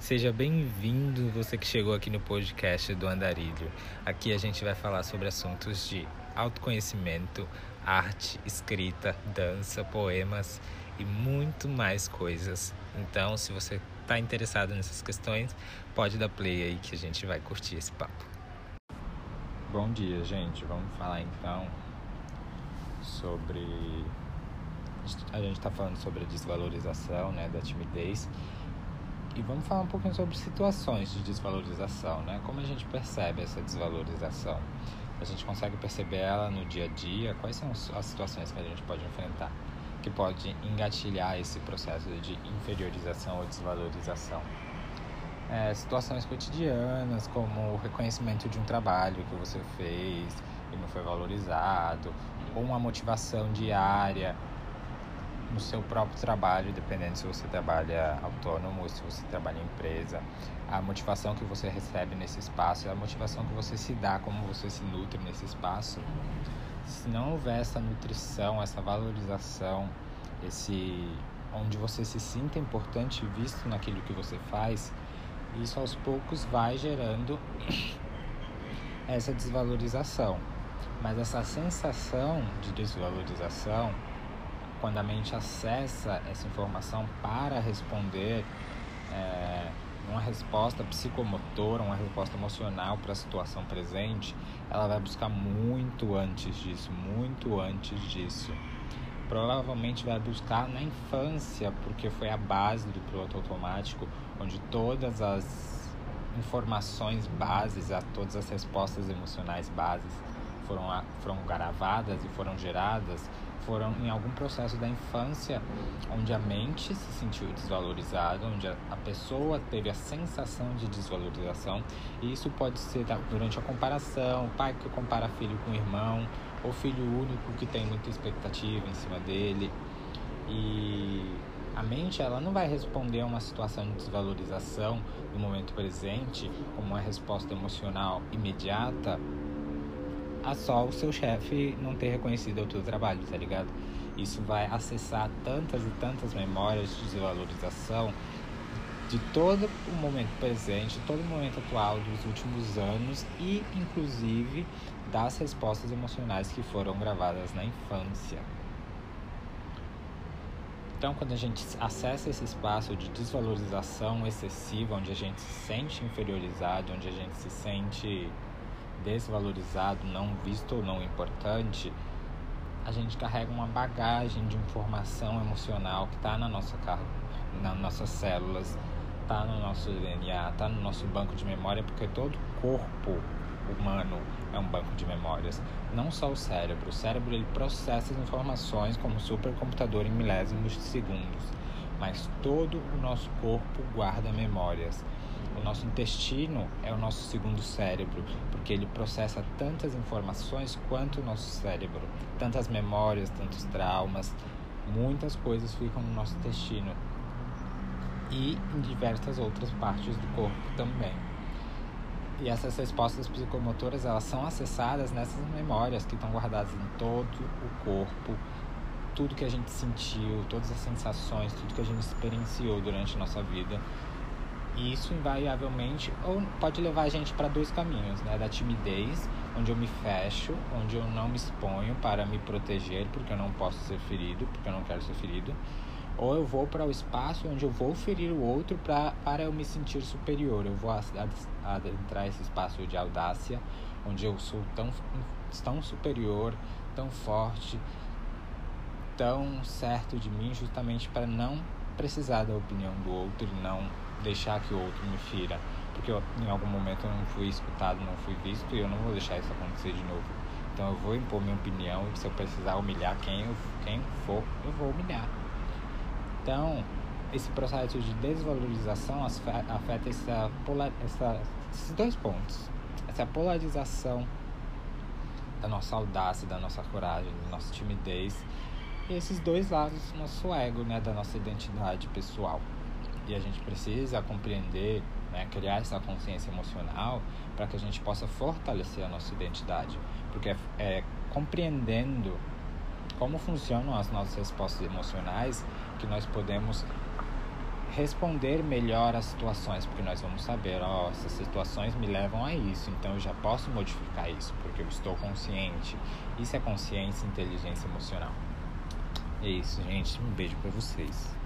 Seja bem-vindo você que chegou aqui no podcast do Andarilho. Aqui a gente vai falar sobre assuntos de autoconhecimento, arte, escrita, dança, poemas e muito mais coisas. Então, se você está interessado nessas questões, pode dar play aí que a gente vai curtir esse papo. Bom dia, gente. Vamos falar então sobre a gente está falando sobre a desvalorização, né, da timidez. E vamos falar um pouquinho sobre situações de desvalorização, né? Como a gente percebe essa desvalorização? A gente consegue perceber ela no dia a dia? Quais são as situações que a gente pode enfrentar que pode engatilhar esse processo de inferiorização ou desvalorização? É, situações cotidianas, como o reconhecimento de um trabalho que você fez e não foi valorizado, ou uma motivação diária no seu próprio trabalho, dependendo se você trabalha autônomo ou se você trabalha em empresa. A motivação que você recebe nesse espaço é a motivação que você se dá, como você se nutre nesse espaço. Se não houver essa nutrição, essa valorização, esse onde você se sinta importante visto naquilo que você faz, isso aos poucos vai gerando essa desvalorização. Mas essa sensação de desvalorização quando a mente acessa essa informação para responder é, uma resposta psicomotora, uma resposta emocional para a situação presente, ela vai buscar muito antes disso, muito antes disso. Provavelmente vai buscar na infância, porque foi a base do piloto automático, onde todas as informações bases, a todas as respostas emocionais bases foram, foram gravadas e foram geradas foram em algum processo da infância onde a mente se sentiu desvalorizada, onde a pessoa teve a sensação de desvalorização, e isso pode ser durante a comparação, o pai que compara filho com irmão, ou filho único que tem muita expectativa em cima dele. E a mente ela não vai responder a uma situação de desvalorização no momento presente como uma resposta emocional imediata a só o seu chefe não ter reconhecido o teu trabalho, tá ligado? Isso vai acessar tantas e tantas memórias de desvalorização de todo o momento presente, todo o momento atual dos últimos anos e, inclusive, das respostas emocionais que foram gravadas na infância. Então, quando a gente acessa esse espaço de desvalorização excessiva, onde a gente se sente inferiorizado, onde a gente se sente desvalorizado, não visto ou não importante, a gente carrega uma bagagem de informação emocional que está na nossa nas nossas células, está no nosso DNA, está no nosso banco de memória, porque todo corpo humano é um banco de memórias, não só o cérebro. O cérebro ele processa as informações como um supercomputador em milésimos de segundos, mas todo o nosso corpo guarda memórias. O nosso intestino é o nosso segundo cérebro, porque ele processa tantas informações quanto o nosso cérebro, tantas memórias, tantos traumas, muitas coisas ficam no nosso intestino. E em diversas outras partes do corpo também. E essas respostas psicomotoras elas são acessadas nessas memórias que estão guardadas em todo o corpo, tudo que a gente sentiu, todas as sensações, tudo que a gente experienciou durante a nossa vida e isso invariavelmente ou pode levar a gente para dois caminhos, né? Da timidez, onde eu me fecho, onde eu não me exponho para me proteger, porque eu não posso ser ferido, porque eu não quero ser ferido, ou eu vou para o espaço onde eu vou ferir o outro pra, para eu me sentir superior. Eu vou adentrar esse espaço de audácia, onde eu sou tão, tão superior, tão forte, tão certo de mim, justamente para não precisar da opinião do outro e não deixar que o outro me fira, porque eu, em algum momento eu não fui escutado, não fui visto e eu não vou deixar isso acontecer de novo. Então eu vou impor minha opinião e se eu precisar humilhar quem, eu, quem for, eu vou humilhar. Então, esse processo de desvalorização afeta essa, essa, esses dois pontos. Essa polarização da nossa audácia, da nossa coragem, da nossa timidez e esses dois lados do nosso ego, né, da nossa identidade pessoal e a gente precisa compreender, né, criar essa consciência emocional para que a gente possa fortalecer a nossa identidade, porque é, é compreendendo como funcionam as nossas respostas emocionais que nós podemos responder melhor às situações, porque nós vamos saber, ó, oh, essas situações me levam a isso, então eu já posso modificar isso, porque eu estou consciente. Isso é consciência e inteligência emocional. É isso, gente. Um beijo para vocês.